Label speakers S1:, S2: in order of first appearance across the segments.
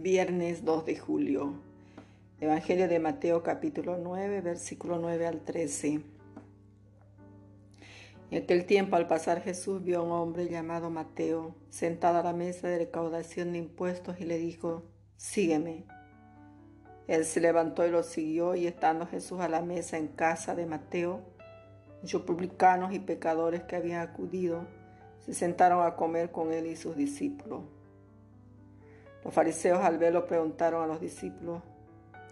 S1: Viernes 2 de julio. Evangelio de Mateo capítulo 9, versículo 9 al 13. En aquel tiempo al pasar Jesús vio a un hombre llamado Mateo sentado a la mesa de recaudación de impuestos y le dijo, Sígueme. Él se levantó y lo siguió y estando Jesús a la mesa en casa de Mateo, muchos publicanos y pecadores que habían acudido se sentaron a comer con él y sus discípulos. Los fariseos al verlo preguntaron a los discípulos,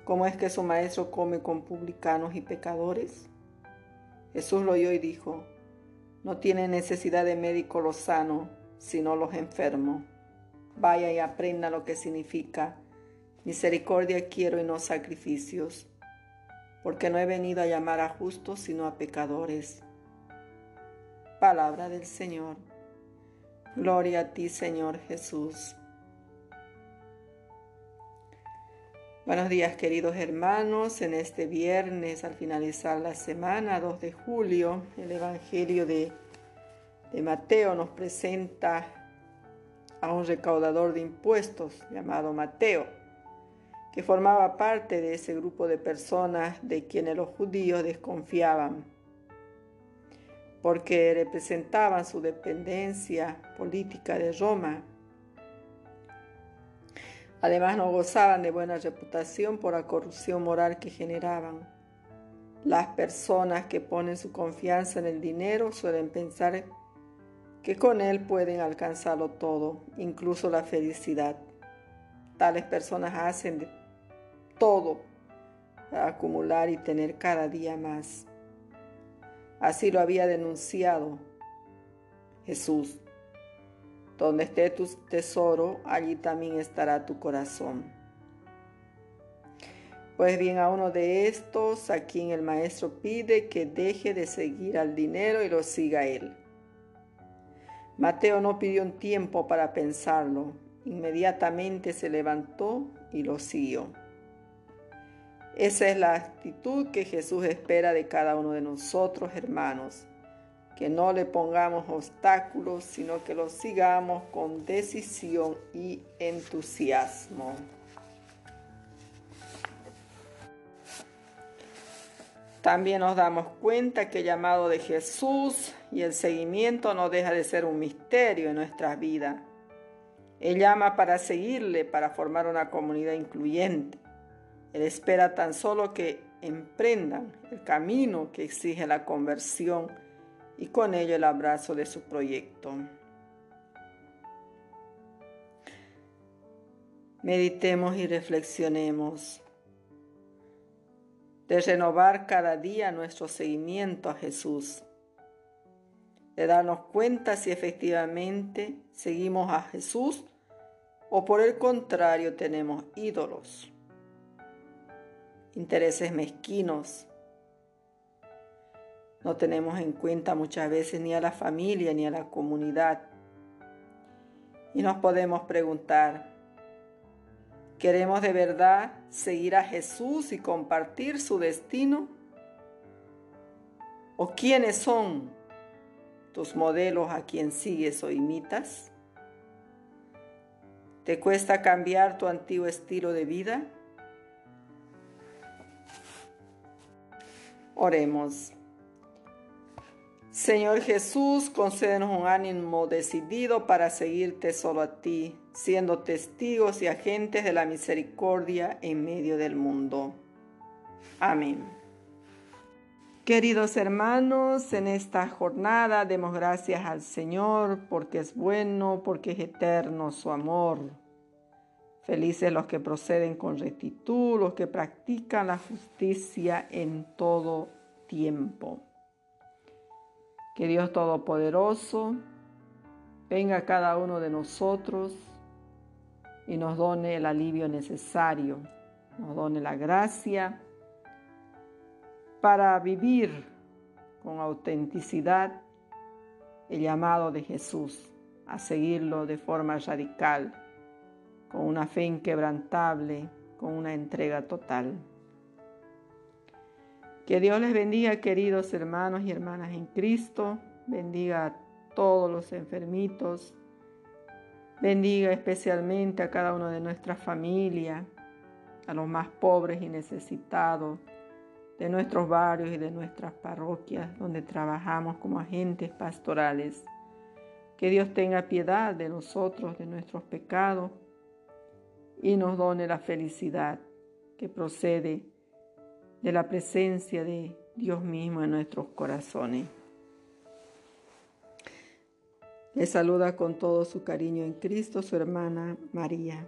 S1: ¿cómo es que su maestro come con publicanos y pecadores? Jesús lo oyó y dijo, no tiene necesidad de médico los sanos, sino los enfermos. Vaya y aprenda lo que significa, misericordia quiero y no sacrificios, porque no he venido a llamar a justos, sino a pecadores. Palabra del Señor. Gloria a ti, Señor Jesús. Buenos días queridos hermanos, en este viernes al finalizar la semana 2 de julio el Evangelio de, de, Mateo nos presenta a un recaudador de impuestos llamado Mateo, que formaba parte de ese grupo de personas de quienes los judíos desconfiaban, porque representaban su dependencia política de Roma Además no gozaban de buena reputación por la corrupción moral que generaban. Las personas que ponen su confianza en el dinero suelen pensar que con él pueden alcanzarlo todo, incluso la felicidad. Tales personas hacen de todo para acumular y tener cada día más. Así lo había denunciado Jesús. Donde esté tu tesoro, allí también estará tu corazón. Pues bien, a uno de estos, a quien el maestro pide que deje de seguir al dinero y lo siga él. Mateo no pidió un tiempo para pensarlo, inmediatamente se levantó y lo siguió. Esa es la actitud que Jesús espera de cada uno de nosotros, hermanos que no le pongamos obstáculos, sino que lo sigamos con decisión y entusiasmo. También nos damos cuenta que el llamado de Jesús y el seguimiento no deja de ser un misterio en nuestras vidas. Él llama para seguirle, para formar una comunidad incluyente. Él espera tan solo que emprendan el camino que exige la conversión y con ello el abrazo de su proyecto. Meditemos y reflexionemos de renovar cada día nuestro seguimiento a Jesús, de darnos cuenta si efectivamente seguimos a Jesús o por el contrario tenemos ídolos, intereses mezquinos, no tenemos en cuenta muchas veces ni a la familia ni a la comunidad. Y nos podemos preguntar, ¿queremos de verdad seguir a Jesús y compartir su destino? ¿O quiénes son tus modelos a quien sigues o imitas? ¿Te cuesta cambiar tu antiguo estilo de vida? Oremos. Señor Jesús, concédenos un ánimo decidido para seguirte solo a ti, siendo testigos y agentes de la misericordia en medio del mundo. Amén. Queridos hermanos, en esta jornada demos gracias al Señor porque es bueno, porque es eterno su amor. Felices los que proceden con rectitud, los que practican la justicia en todo tiempo. Que Dios Todopoderoso venga a cada uno de nosotros y nos done el alivio necesario, nos done la gracia para vivir con autenticidad el llamado de Jesús, a seguirlo de forma radical, con una fe inquebrantable, con una entrega total. Que Dios les bendiga, queridos hermanos y hermanas en Cristo. Bendiga a todos los enfermitos Bendiga especialmente a cada uno de nuestra familia, a los más pobres y necesitados de nuestros barrios y de nuestras parroquias donde trabajamos como agentes pastorales. Que Dios tenga piedad de nosotros, de nuestros pecados y nos done la felicidad que procede de la presencia de Dios mismo en nuestros corazones. Le saluda con todo su cariño en Cristo su hermana María.